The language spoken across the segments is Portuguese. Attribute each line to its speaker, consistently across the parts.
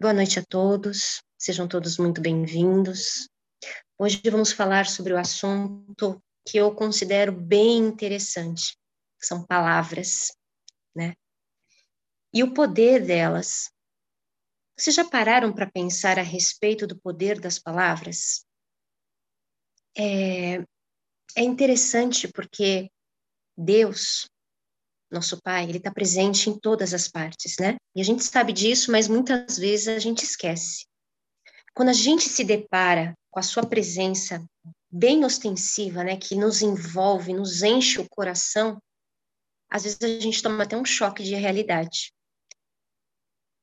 Speaker 1: Boa noite a todos, sejam todos muito bem-vindos. Hoje vamos falar sobre o assunto que eu considero bem interessante, que são palavras, né? E o poder delas. Vocês já pararam para pensar a respeito do poder das palavras? É, é interessante porque Deus, nosso Pai, ele está presente em todas as partes, né? E a gente sabe disso, mas muitas vezes a gente esquece. Quando a gente se depara com a sua presença bem ostensiva, né, que nos envolve, nos enche o coração, às vezes a gente toma até um choque de realidade.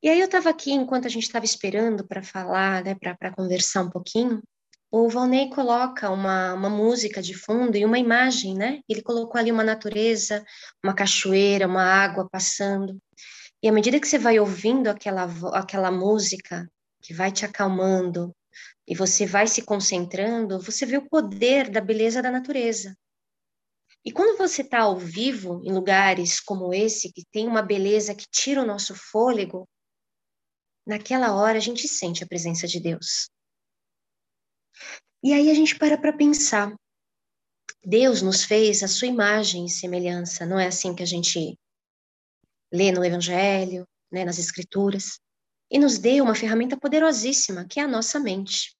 Speaker 1: E aí eu estava aqui, enquanto a gente estava esperando para falar, né, para conversar um pouquinho, o Valnei coloca uma, uma música de fundo e uma imagem, né? Ele colocou ali uma natureza, uma cachoeira, uma água passando. E à medida que você vai ouvindo aquela, aquela música, que vai te acalmando, e você vai se concentrando, você vê o poder da beleza da natureza. E quando você está ao vivo, em lugares como esse, que tem uma beleza que tira o nosso fôlego, naquela hora a gente sente a presença de Deus. E aí a gente para para pensar. Deus nos fez a sua imagem e semelhança, não é assim que a gente lê no Evangelho, né, nas Escrituras, e nos deu uma ferramenta poderosíssima, que é a nossa mente.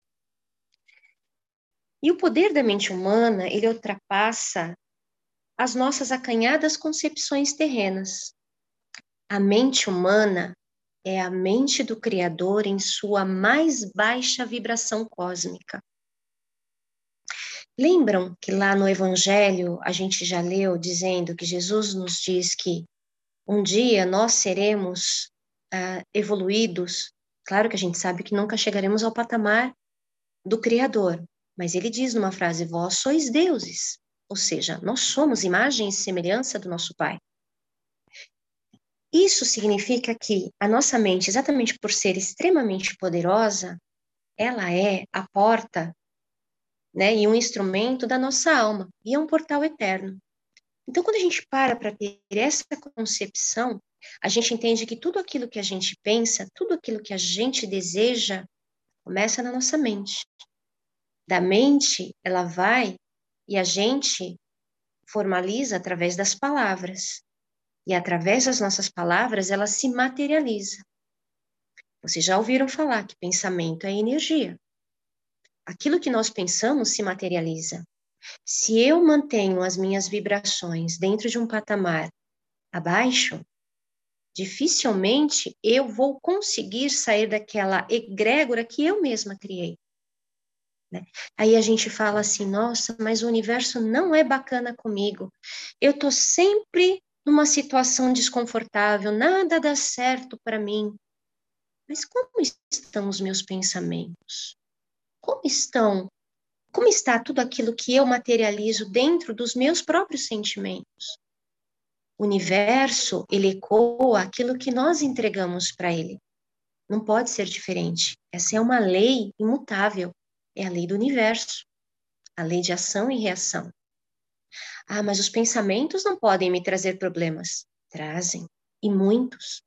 Speaker 1: E o poder da mente humana, ele ultrapassa as nossas acanhadas concepções terrenas. A mente humana é a mente do Criador em sua mais baixa vibração cósmica. Lembram que lá no Evangelho a gente já leu dizendo que Jesus nos diz que um dia nós seremos uh, evoluídos? Claro que a gente sabe que nunca chegaremos ao patamar do Criador, mas ele diz numa frase: Vós sois deuses, ou seja, nós somos imagem e semelhança do nosso Pai. Isso significa que a nossa mente, exatamente por ser extremamente poderosa, ela é a porta né, e um instrumento da nossa alma, e é um portal eterno. Então, quando a gente para para ter essa concepção, a gente entende que tudo aquilo que a gente pensa, tudo aquilo que a gente deseja, começa na nossa mente. Da mente, ela vai e a gente formaliza através das palavras. E através das nossas palavras, ela se materializa. Vocês já ouviram falar que pensamento é energia aquilo que nós pensamos se materializa. Se eu mantenho as minhas vibrações dentro de um patamar abaixo, dificilmente eu vou conseguir sair daquela egrégora que eu mesma criei. Né? Aí a gente fala assim: nossa, mas o universo não é bacana comigo. Eu estou sempre numa situação desconfortável, nada dá certo para mim. Mas como estão os meus pensamentos? como estão, como está tudo aquilo que eu materializo dentro dos meus próprios sentimentos. O universo, ele ecoa aquilo que nós entregamos para ele. Não pode ser diferente. Essa é uma lei imutável, é a lei do universo, a lei de ação e reação. Ah, mas os pensamentos não podem me trazer problemas. Trazem, e muitos.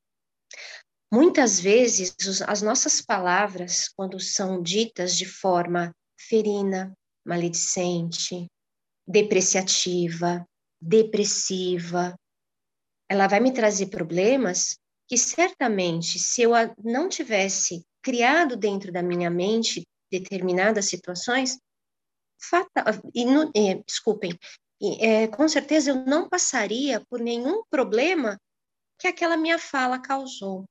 Speaker 1: Muitas vezes, as nossas palavras, quando são ditas de forma ferina, maledicente, depreciativa, depressiva, ela vai me trazer problemas que certamente, se eu não tivesse criado dentro da minha mente determinadas situações, fatal, e, desculpem, é, com certeza eu não passaria por nenhum problema que aquela minha fala causou.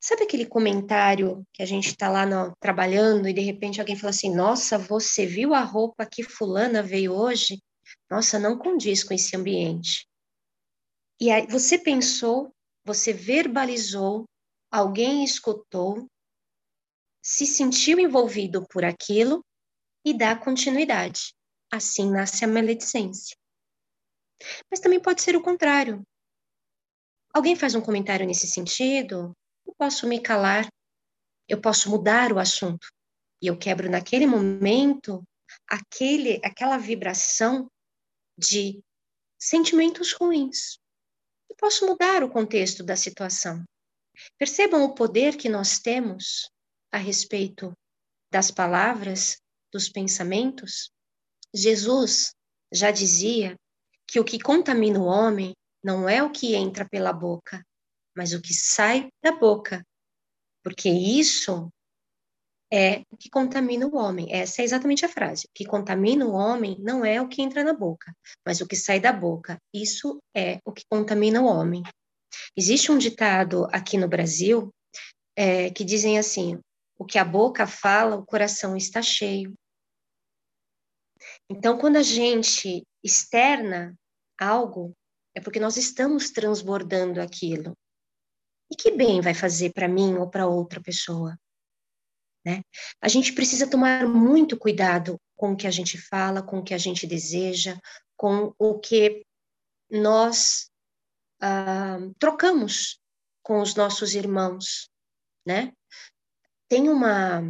Speaker 1: Sabe aquele comentário que a gente está lá no, trabalhando e de repente alguém fala assim: Nossa, você viu a roupa que Fulana veio hoje? Nossa, não condiz com esse ambiente. E aí você pensou, você verbalizou, alguém escutou, se sentiu envolvido por aquilo e dá continuidade. Assim nasce a maledicência. Mas também pode ser o contrário. Alguém faz um comentário nesse sentido, eu posso me calar, eu posso mudar o assunto. E eu quebro naquele momento aquele, aquela vibração de sentimentos ruins. Eu posso mudar o contexto da situação. Percebam o poder que nós temos a respeito das palavras, dos pensamentos. Jesus já dizia que o que contamina o homem não é o que entra pela boca, mas o que sai da boca, porque isso é o que contamina o homem. Essa é exatamente a frase. O que contamina o homem não é o que entra na boca, mas o que sai da boca. Isso é o que contamina o homem. Existe um ditado aqui no Brasil é, que dizem assim: o que a boca fala, o coração está cheio. Então, quando a gente externa algo, é porque nós estamos transbordando aquilo. E que bem vai fazer para mim ou para outra pessoa? Né? A gente precisa tomar muito cuidado com o que a gente fala, com o que a gente deseja, com o que nós ah, trocamos com os nossos irmãos, né? Tem uma,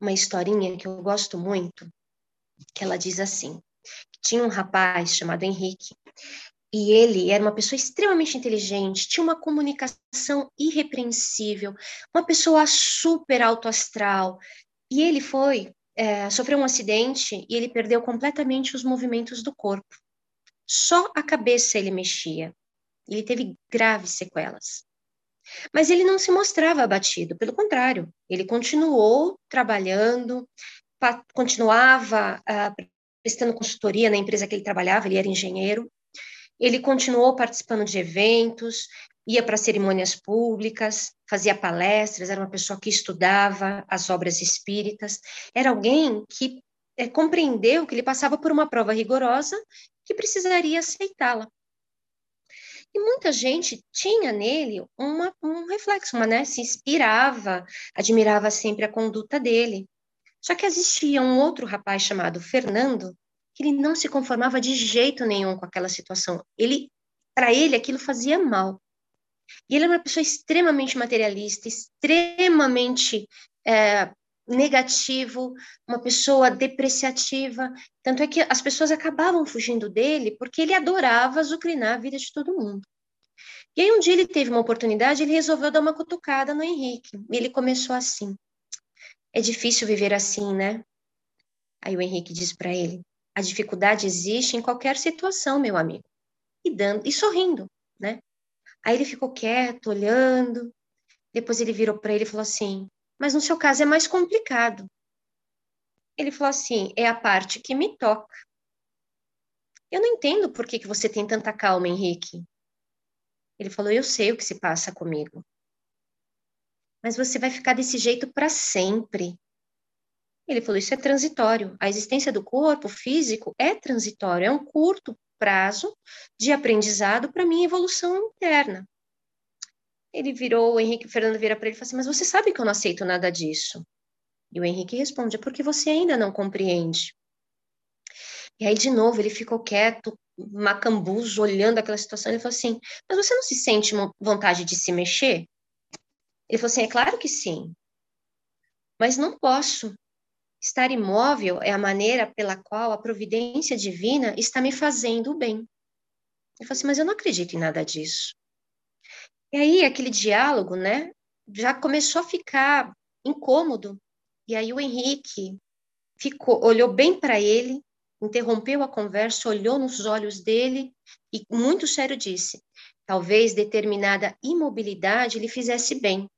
Speaker 1: uma historinha que eu gosto muito, que ela diz assim, tinha um rapaz chamado Henrique, e ele era uma pessoa extremamente inteligente, tinha uma comunicação irrepreensível, uma pessoa super autoastral. E ele foi, é, sofreu um acidente e ele perdeu completamente os movimentos do corpo. Só a cabeça ele mexia. Ele teve graves sequelas. Mas ele não se mostrava abatido, pelo contrário, ele continuou trabalhando, continuava uh, prestando consultoria na empresa que ele trabalhava, ele era engenheiro, ele continuou participando de eventos, ia para cerimônias públicas, fazia palestras, era uma pessoa que estudava as obras espíritas, era alguém que é, compreendeu que ele passava por uma prova rigorosa que precisaria aceitá-la. E muita gente tinha nele uma, um reflexo, uma, né, se inspirava, admirava sempre a conduta dele. Só que existia um outro rapaz chamado Fernando, que ele não se conformava de jeito nenhum com aquela situação. Ele, para ele, aquilo fazia mal. E ele era uma pessoa extremamente materialista, extremamente é, negativo, uma pessoa depreciativa. Tanto é que as pessoas acabavam fugindo dele porque ele adorava azucrinar a vida de todo mundo. E aí um dia ele teve uma oportunidade, ele resolveu dar uma cutucada no Henrique. E ele começou assim: "É difícil viver assim, né?" Aí o Henrique diz para ele: a dificuldade existe em qualquer situação, meu amigo. E dando e sorrindo, né? Aí ele ficou quieto, olhando. Depois ele virou para ele e falou assim: "Mas no seu caso é mais complicado". Ele falou assim: "É a parte que me toca". Eu não entendo por que, que você tem tanta calma, Henrique. Ele falou: Eu sei o que se passa comigo. Mas você vai ficar desse jeito para sempre. Ele falou: isso é transitório. A existência do corpo físico é transitório, é um curto prazo de aprendizado para minha evolução interna. Ele virou, o Henrique o Fernando vira para ele e fala assim: Mas você sabe que eu não aceito nada disso? E o Henrique responde: É porque você ainda não compreende. E aí, de novo, ele ficou quieto, macambuzo, olhando aquela situação. Ele falou assim: Mas você não se sente vontade de se mexer? Ele falou assim: É claro que sim. Mas não posso. Estar imóvel é a maneira pela qual a providência divina está me fazendo o bem. Eu falei assim, mas eu não acredito em nada disso. E aí, aquele diálogo, né, já começou a ficar incômodo. E aí o Henrique ficou, olhou bem para ele, interrompeu a conversa, olhou nos olhos dele e muito sério disse: talvez determinada imobilidade lhe fizesse bem.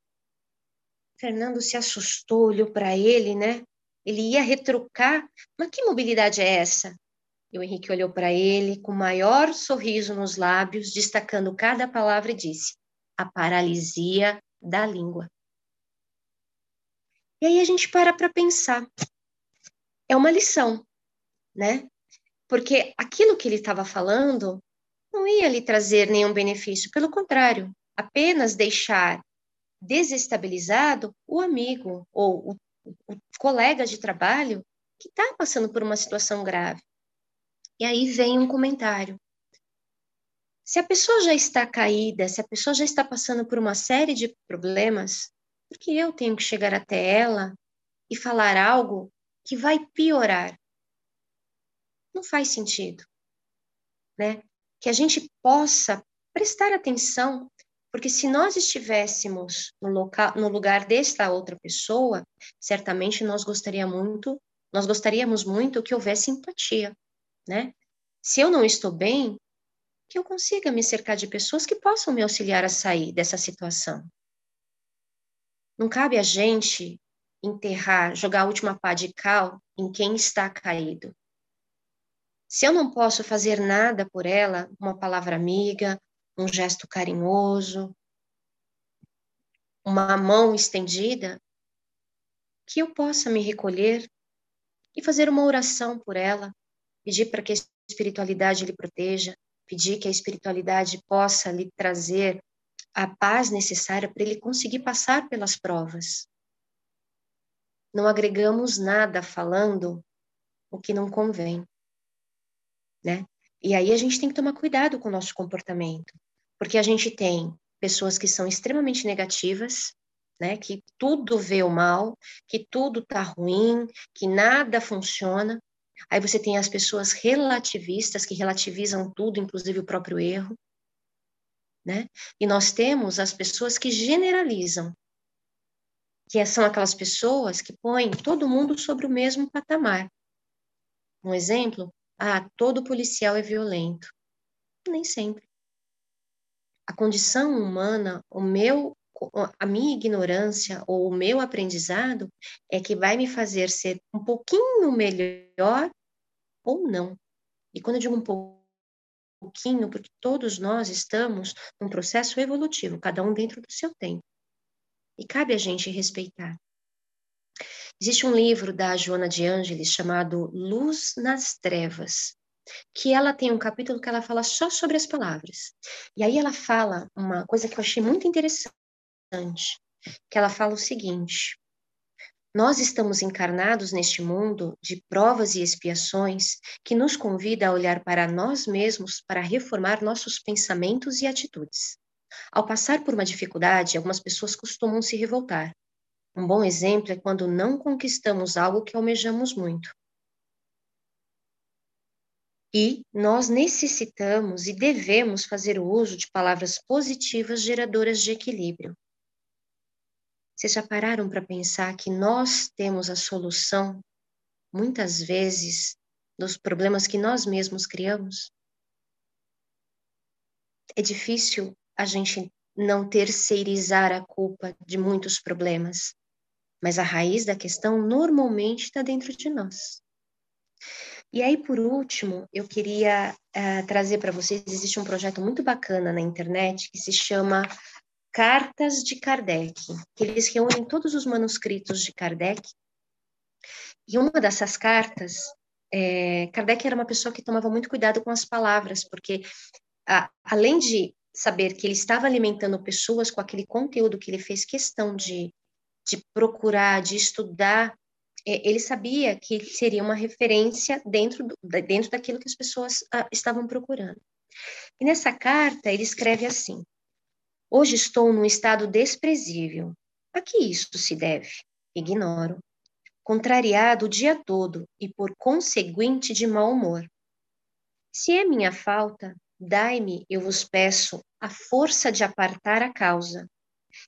Speaker 1: Fernando se assustou, olhou para ele, né? Ele ia retrucar, mas que mobilidade é essa? E o Henrique olhou para ele com o maior sorriso nos lábios, destacando cada palavra e disse: a paralisia da língua. E aí a gente para para pensar. É uma lição, né? Porque aquilo que ele estava falando não ia lhe trazer nenhum benefício, pelo contrário, apenas deixar desestabilizado o amigo ou o o colega de trabalho que está passando por uma situação grave. E aí vem um comentário. Se a pessoa já está caída, se a pessoa já está passando por uma série de problemas, por que eu tenho que chegar até ela e falar algo que vai piorar? Não faz sentido, né? Que a gente possa prestar atenção Porque se nós estivéssemos no, local, no lugar desta outra pessoa, certamente nós gostaria muito, nós gostaríamos muito que houvesse empatia, né? Se eu não estou bem, que eu consiga me cercar de pessoas que possam me auxiliar a sair dessa situação. Não cabe a gente enterrar, jogar a última pá de cal em quem está caído. Se eu não posso fazer nada por ela, uma palavra amiga, um gesto carinhoso, uma mão estendida, que eu possa me recolher e fazer uma oração por ela, pedir para que a espiritualidade lhe proteja, pedir que a espiritualidade possa lhe trazer a paz necessária para ele conseguir passar pelas provas. Não agregamos nada falando o que não convém, né? E aí a gente tem que tomar cuidado com o nosso comportamento, porque a gente tem pessoas que são extremamente negativas, né, que tudo vê o mal, que tudo tá ruim, que nada funciona. Aí você tem as pessoas relativistas que relativizam tudo, inclusive o próprio erro, né? E nós temos as pessoas que generalizam, que são aquelas pessoas que põem todo mundo sobre o mesmo patamar. Um exemplo, ah, todo policial é violento. Nem sempre. A condição humana, o meu, a minha ignorância ou o meu aprendizado é que vai me fazer ser um pouquinho melhor ou não. E quando eu digo um pouquinho, porque todos nós estamos num processo evolutivo, cada um dentro do seu tempo. E cabe a gente respeitar. Existe um livro da Joana de Ângeles chamado Luz nas Trevas, que ela tem um capítulo que ela fala só sobre as palavras. E aí ela fala uma coisa que eu achei muito interessante, que ela fala o seguinte: nós estamos encarnados neste mundo de provas e expiações que nos convida a olhar para nós mesmos para reformar nossos pensamentos e atitudes. Ao passar por uma dificuldade, algumas pessoas costumam se revoltar, um bom exemplo é quando não conquistamos algo que almejamos muito. E nós necessitamos e devemos fazer o uso de palavras positivas geradoras de equilíbrio. Vocês já pararam para pensar que nós temos a solução, muitas vezes, dos problemas que nós mesmos criamos? É difícil a gente não terceirizar a culpa de muitos problemas mas a raiz da questão normalmente está dentro de nós. E aí, por último, eu queria uh, trazer para vocês: existe um projeto muito bacana na internet que se chama Cartas de Kardec, que eles reúnem todos os manuscritos de Kardec. E uma dessas cartas, é, Kardec era uma pessoa que tomava muito cuidado com as palavras, porque a, além de saber que ele estava alimentando pessoas com aquele conteúdo que ele fez questão de de procurar, de estudar, é, ele sabia que seria uma referência dentro, do, dentro daquilo que as pessoas ah, estavam procurando. E nessa carta ele escreve assim: Hoje estou num estado desprezível. A que isso se deve? Ignoro. Contrariado o dia todo e por conseguinte de mau humor. Se é minha falta, dai-me, eu vos peço, a força de apartar a causa,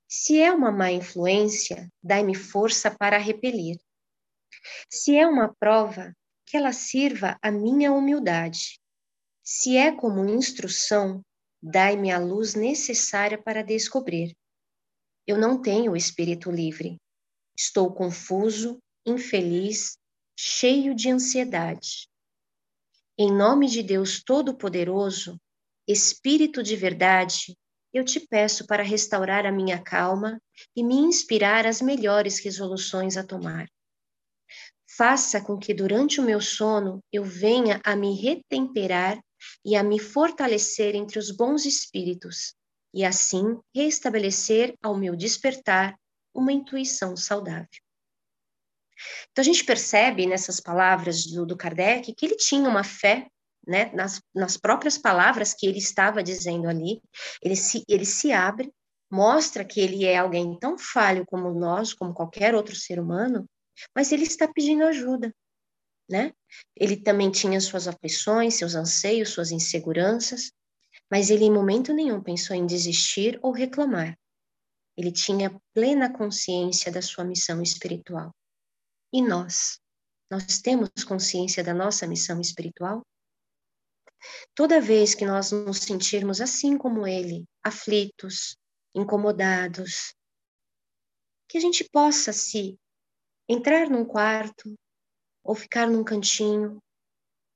Speaker 1: se é uma má influência, dai-me força para repelir. Se é uma prova, que ela sirva à minha humildade. Se é como instrução, dai-me a luz necessária para descobrir. Eu não tenho o espírito livre. Estou confuso, infeliz, cheio de ansiedade. Em nome de Deus Todo-Poderoso, Espírito de verdade, eu te peço para restaurar a minha calma e me inspirar as melhores resoluções a tomar. Faça com que durante o meu sono eu venha a me retemperar e a me fortalecer entre os bons espíritos, e assim restabelecer ao meu despertar uma intuição saudável. Então a gente percebe nessas palavras do, do Kardec que ele tinha uma fé né, nas, nas próprias palavras que ele estava dizendo ali, ele se, ele se abre, mostra que ele é alguém tão falho como nós, como qualquer outro ser humano, mas ele está pedindo ajuda, né? Ele também tinha suas aflições, seus anseios, suas inseguranças, mas ele em momento nenhum pensou em desistir ou reclamar. Ele tinha plena consciência da sua missão espiritual. E nós? Nós temos consciência da nossa missão espiritual? Toda vez que nós nos sentirmos assim como ele, aflitos, incomodados, que a gente possa se entrar num quarto ou ficar num cantinho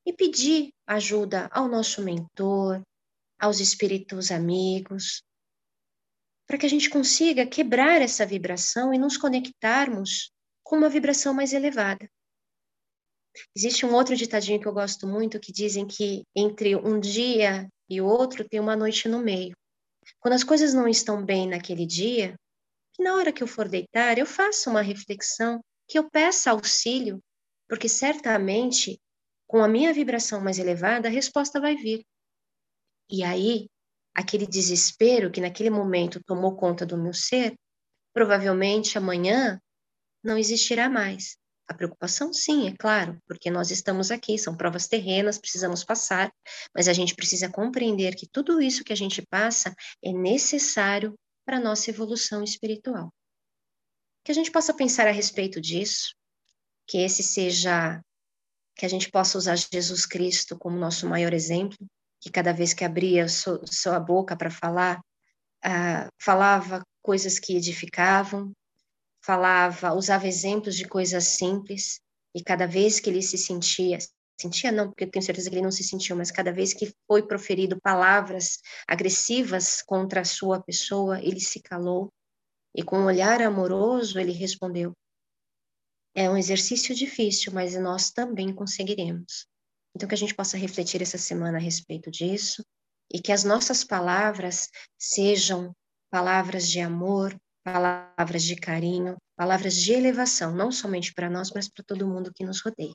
Speaker 1: e pedir ajuda ao nosso mentor, aos espíritos amigos, para que a gente consiga quebrar essa vibração e nos conectarmos com uma vibração mais elevada. Existe um outro ditadinho que eu gosto muito que dizem que entre um dia e outro tem uma noite no meio. Quando as coisas não estão bem naquele dia, na hora que eu for deitar, eu faça uma reflexão, que eu peça auxílio, porque certamente com a minha vibração mais elevada, a resposta vai vir. E aí, aquele desespero que naquele momento tomou conta do meu ser, provavelmente amanhã não existirá mais. A preocupação, sim, é claro, porque nós estamos aqui, são provas terrenas, precisamos passar, mas a gente precisa compreender que tudo isso que a gente passa é necessário para a nossa evolução espiritual. Que a gente possa pensar a respeito disso, que esse seja, que a gente possa usar Jesus Cristo como nosso maior exemplo, que cada vez que abria sua boca para falar, uh, falava coisas que edificavam, falava, usava exemplos de coisas simples, e cada vez que ele se sentia, sentia não, porque eu tenho certeza que ele não se sentiu, mas cada vez que foi proferido palavras agressivas contra a sua pessoa, ele se calou, e com um olhar amoroso ele respondeu: É um exercício difícil, mas nós também conseguiremos. Então, que a gente possa refletir essa semana a respeito disso e que as nossas palavras sejam palavras de amor, palavras de carinho, palavras de elevação, não somente para nós, mas para todo mundo que nos rodeia.